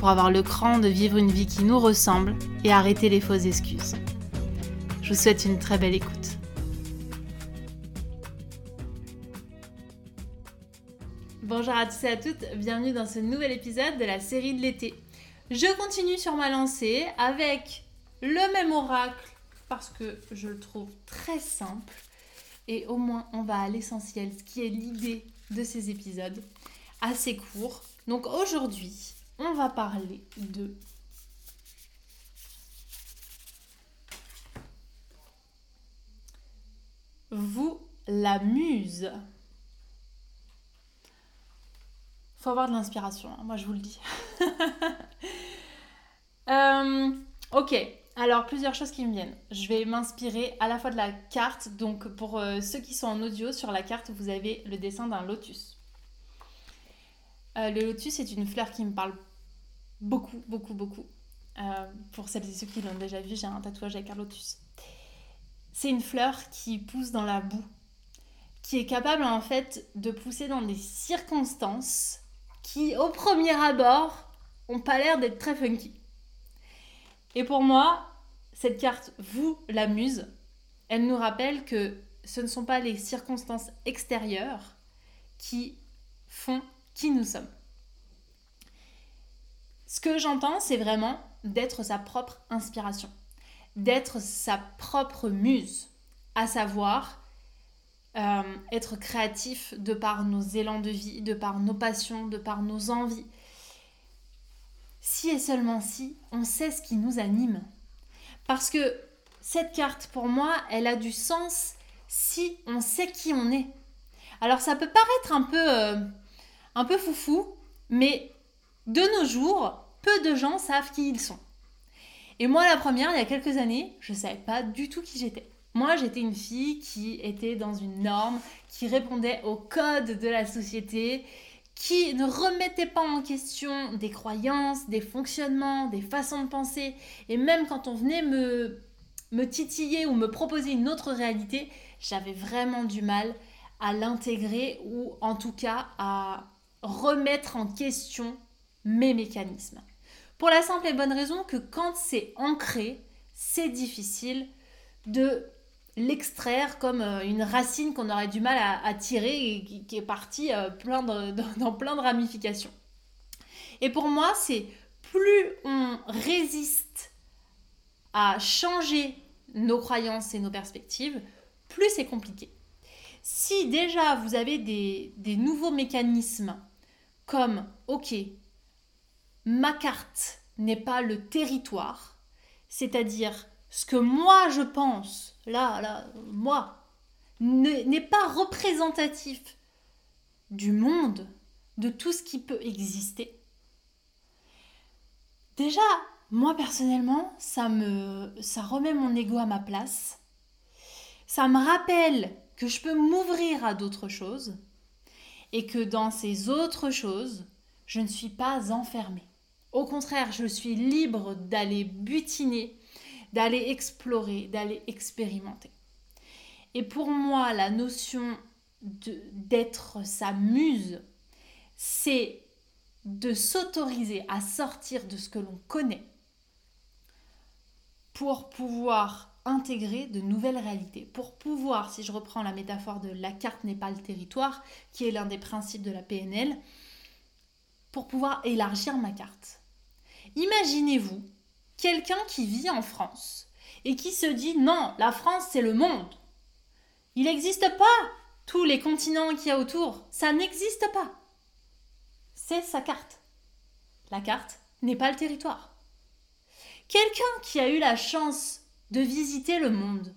pour avoir le cran de vivre une vie qui nous ressemble et arrêter les fausses excuses. Je vous souhaite une très belle écoute. Bonjour à tous et à toutes, bienvenue dans ce nouvel épisode de la série de l'été. Je continue sur ma lancée avec le même oracle parce que je le trouve très simple et au moins on va à l'essentiel, ce qui est l'idée de ces épisodes assez courts. Donc aujourd'hui, on va parler de vous la muse. Faut avoir de l'inspiration, hein, moi je vous le dis. Euh, ok, alors plusieurs choses qui me viennent. Je vais m'inspirer à la fois de la carte, donc pour euh, ceux qui sont en audio, sur la carte vous avez le dessin d'un lotus. Euh, le lotus est une fleur qui me parle beaucoup, beaucoup, beaucoup. Euh, pour celles et ceux qui l'ont déjà vu, j'ai un tatouage avec un lotus. C'est une fleur qui pousse dans la boue, qui est capable en fait de pousser dans des circonstances qui, au premier abord, ont pas l'air d'être très funky. Et pour moi, cette carte vous la muse. Elle nous rappelle que ce ne sont pas les circonstances extérieures qui font qui nous sommes. Ce que j'entends, c'est vraiment d'être sa propre inspiration, d'être sa propre muse, à savoir euh, être créatif de par nos élans de vie, de par nos passions, de par nos envies. Si et seulement si, on sait ce qui nous anime. Parce que cette carte, pour moi, elle a du sens si on sait qui on est. Alors ça peut paraître un peu, euh, un peu foufou, mais de nos jours, peu de gens savent qui ils sont. Et moi, la première, il y a quelques années, je ne savais pas du tout qui j'étais. Moi, j'étais une fille qui était dans une norme, qui répondait aux codes de la société, qui ne remettait pas en question des croyances, des fonctionnements, des façons de penser. Et même quand on venait me, me titiller ou me proposer une autre réalité, j'avais vraiment du mal à l'intégrer ou en tout cas à remettre en question mes mécanismes. Pour la simple et bonne raison que quand c'est ancré, c'est difficile de l'extraire comme euh, une racine qu'on aurait du mal à, tirer et qui, est partie euh, plein dans plein de ramifications. Et pour moi, c'est plus on résiste à changer nos croyances et nos perspectives, plus c'est compliqué. Si déjà vous avez des nouveaux mécanismes comme, ok, ma carte n'est pas le territoire, c'est-à-dire ce que moi je pense, là, là, moi, n'est pas représentatif du monde, de tout ce qui peut exister. Déjà, moi personnellement, ça me ça remet mon ego à ma place. Ça me rappelle que je peux m'ouvrir à d'autres choses et que dans ces autres choses, je ne suis pas enfermée. Au contraire, je suis libre d'aller butiner, d'aller explorer, d'aller expérimenter. Et pour moi, la notion d'être sa muse, c'est de s'autoriser à sortir de ce que l'on connaît pour pouvoir intégrer de nouvelles réalités, pour pouvoir, si je reprends la métaphore de la carte n'est pas le territoire, qui est l'un des principes de la PNL, pour pouvoir élargir ma carte. Imaginez-vous quelqu'un qui vit en France et qui se dit non, la France c'est le monde. Il n'existe pas tous les continents qu'il y a autour. Ça n'existe pas. C'est sa carte. La carte n'est pas le territoire. Quelqu'un qui a eu la chance de visiter le monde,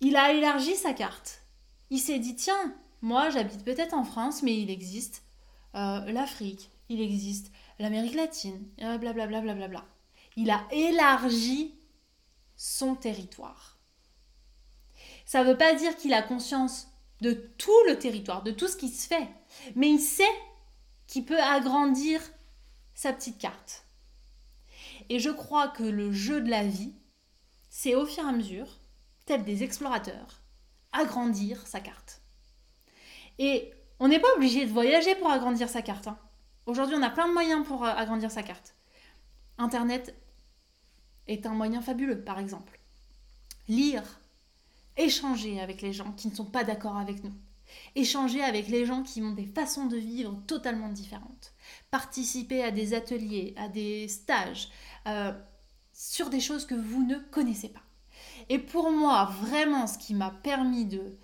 il a élargi sa carte. Il s'est dit tiens, moi j'habite peut-être en France, mais il existe euh, l'Afrique, il existe l'Amérique latine, blablabla. Bla, bla, bla, bla. Il a élargi son territoire. Ça ne veut pas dire qu'il a conscience de tout le territoire, de tout ce qui se fait, mais il sait qu'il peut agrandir sa petite carte. Et je crois que le jeu de la vie, c'est au fur et à mesure, tel des explorateurs, agrandir sa carte. Et on n'est pas obligé de voyager pour agrandir sa carte. Hein. Aujourd'hui, on a plein de moyens pour euh, agrandir sa carte. Internet est un moyen fabuleux, par exemple. Lire, échanger avec les gens qui ne sont pas d'accord avec nous. Échanger avec les gens qui ont des façons de vivre totalement différentes. Participer à des ateliers, à des stages, euh, sur des choses que vous ne connaissez pas. Et pour moi, vraiment, ce qui m'a permis de,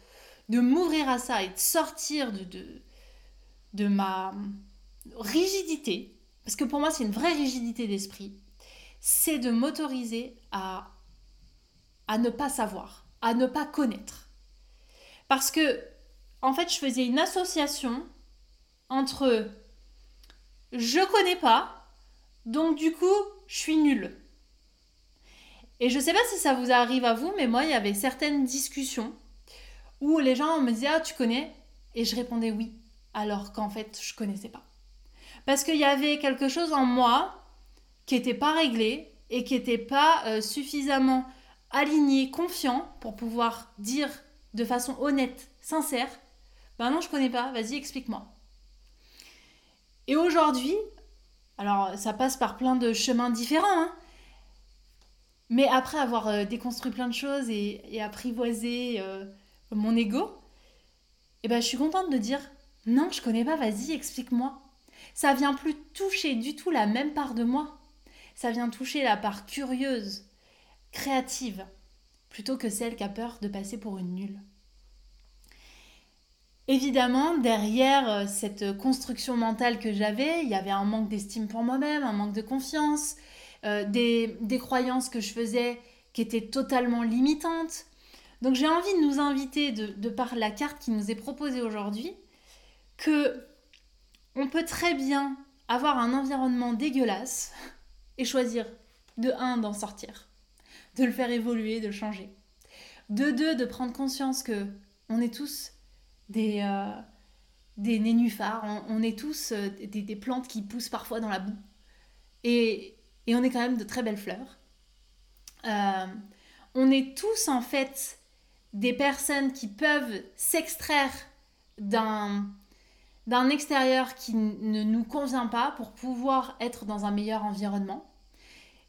m'ouvrir à ça et de sortir de ma rigidité, parce que pour moi c'est une vraie rigidité d'esprit, c'est de m'autoriser à, à ne pas savoir, à ne pas connaître. Parce que, en fait, je faisais une association entre je connais pas, donc du coup, je suis nulle. Et je sais pas si ça vous arrive à vous, mais moi, il y avait certaines discussions où les gens me disaient Ah, tu connais? Et je répondais oui, alors qu'en fait, je connaissais pas. Parce qu'il y avait quelque chose en moi qui n'était pas réglé et qui n'était pas euh, suffisamment aligné, confiant pour pouvoir dire de façon honnête, sincère, ben non, je connais pas, vas-y, explique-moi. Et aujourd'hui, alors ça passe par plein de chemins différents, hein, mais après avoir euh, déconstruit plein de choses et, apprivoisé euh, mon ego, eh ben, je suis contente de dire non, je connais pas, vas-y, explique-moi. Ça vient plus toucher du tout la même part de moi. Ça vient toucher la part curieuse, créative, plutôt que celle qui a peur de passer pour une nulle. Évidemment, derrière euh, cette construction mentale que j'avais, il y avait un manque d'estime pour moi-même, un manque de confiance, euh, des, croyances que je faisais qui étaient totalement limitantes. Donc j'ai envie de nous inviter, de, de par la carte qui nous est proposée aujourd'hui, que on peut très bien avoir un environnement dégueulasse et choisir de un d'en sortir, de le faire évoluer, de changer. De deux, de prendre conscience que on est tous des, euh, nénuphars, on, est tous euh, des, plantes qui poussent parfois dans la boue. Et, on est quand même de très belles fleurs. Euh, on est tous en fait des personnes qui peuvent s'extraire d'un d'un extérieur qui ne nous convient pas pour pouvoir être dans un meilleur environnement.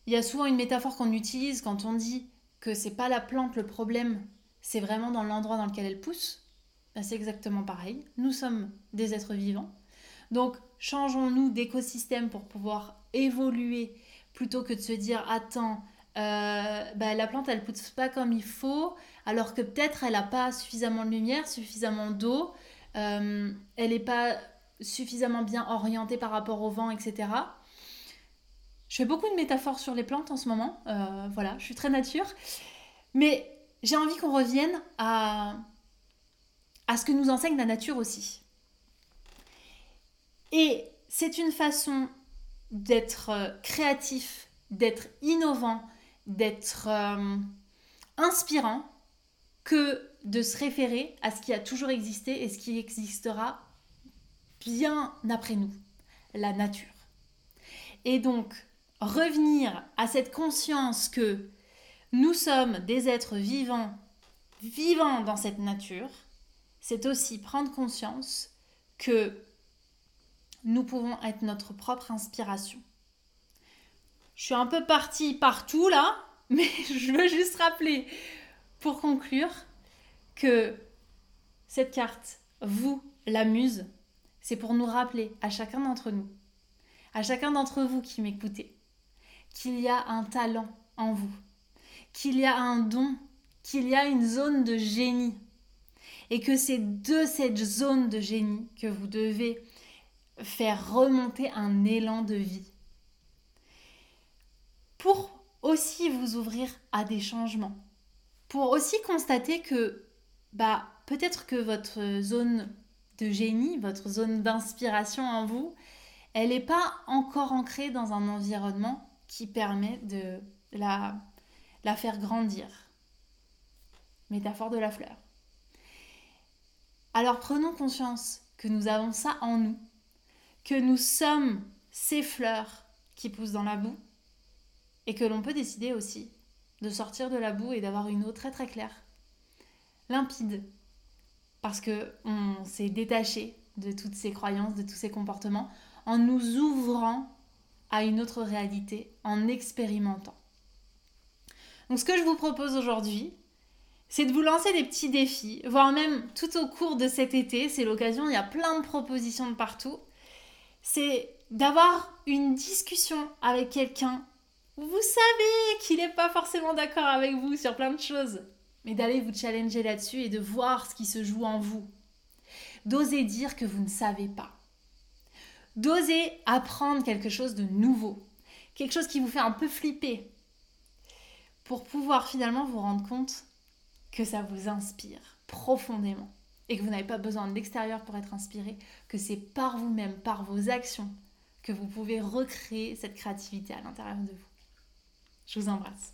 Il y a souvent une métaphore qu'on utilise quand on dit que c'est pas la plante le problème, c'est vraiment dans l'endroit dans lequel elle pousse. Ben, c'est exactement pareil. Nous sommes des êtres vivants. Donc changeons-nous d'écosystème pour pouvoir évoluer plutôt que de se dire attends, euh, ben, la plante elle pousse pas comme il faut, alors que peut-être elle n'a pas suffisamment de lumière, suffisamment d'eau, euh, elle n'est pas suffisamment bien orientée par rapport au vent, etc. Je fais beaucoup de métaphores sur les plantes en ce moment. Euh, voilà, je suis très nature. Mais j'ai envie qu'on revienne à, à ce que nous enseigne la nature aussi. Et c'est une façon d'être euh, créatif, d'être innovant, d'être inspirant que de se référer à ce qui a toujours existé et ce qui existera bien après nous, la nature. Et donc, revenir à cette conscience que nous sommes des êtres vivants, vivants dans cette nature, c'est aussi prendre conscience que nous pouvons être notre propre inspiration. Je suis un peu partie partout là, mais je veux juste rappeler, pour conclure, que cette carte, vous, la muse, c'est pour nous rappeler à chacun d'entre nous, à chacun d'entre vous qui m'écoutez, qu'il y a un talent en vous, qu'il y a un don, qu'il y a une zone de génie. Et que c'est de cette zone de génie que vous devez faire remonter un élan de vie. Pour aussi vous ouvrir à des changements. Pour aussi constater que bah, peut-être que votre zone de génie, votre zone d'inspiration en vous, elle n'est pas encore ancrée dans un environnement qui permet de la, la faire grandir. Métaphore de la fleur. Alors prenons conscience que nous avons ça en nous, que nous sommes ces fleurs qui poussent dans la boue et que l'on peut décider aussi de sortir de la boue et d'avoir une eau très très claire, limpide, parce que on s'est détaché de toutes ces croyances, de tous ces comportements, en nous ouvrant à une autre réalité, en expérimentant. Donc ce que je vous propose aujourd'hui, c'est de vous lancer des petits défis, voire même tout au cours de cet été, c'est l'occasion, il y a plein de propositions de partout, c'est d'avoir une discussion avec quelqu'un vous savez qu'il n'est pas forcément d'accord avec vous sur plein de choses, mais d'aller vous challenger là-dessus et de voir ce qui se joue en vous. D'oser dire que vous ne savez pas. D'oser apprendre quelque chose de nouveau, quelque chose qui vous fait un peu flipper, pour pouvoir finalement vous rendre compte que ça vous inspire profondément et que vous n'avez pas besoin de l'extérieur pour être inspiré, que c'est par vous-même, par vos actions, que vous pouvez recréer cette créativité à l'intérieur de vous. Je vous embrasse.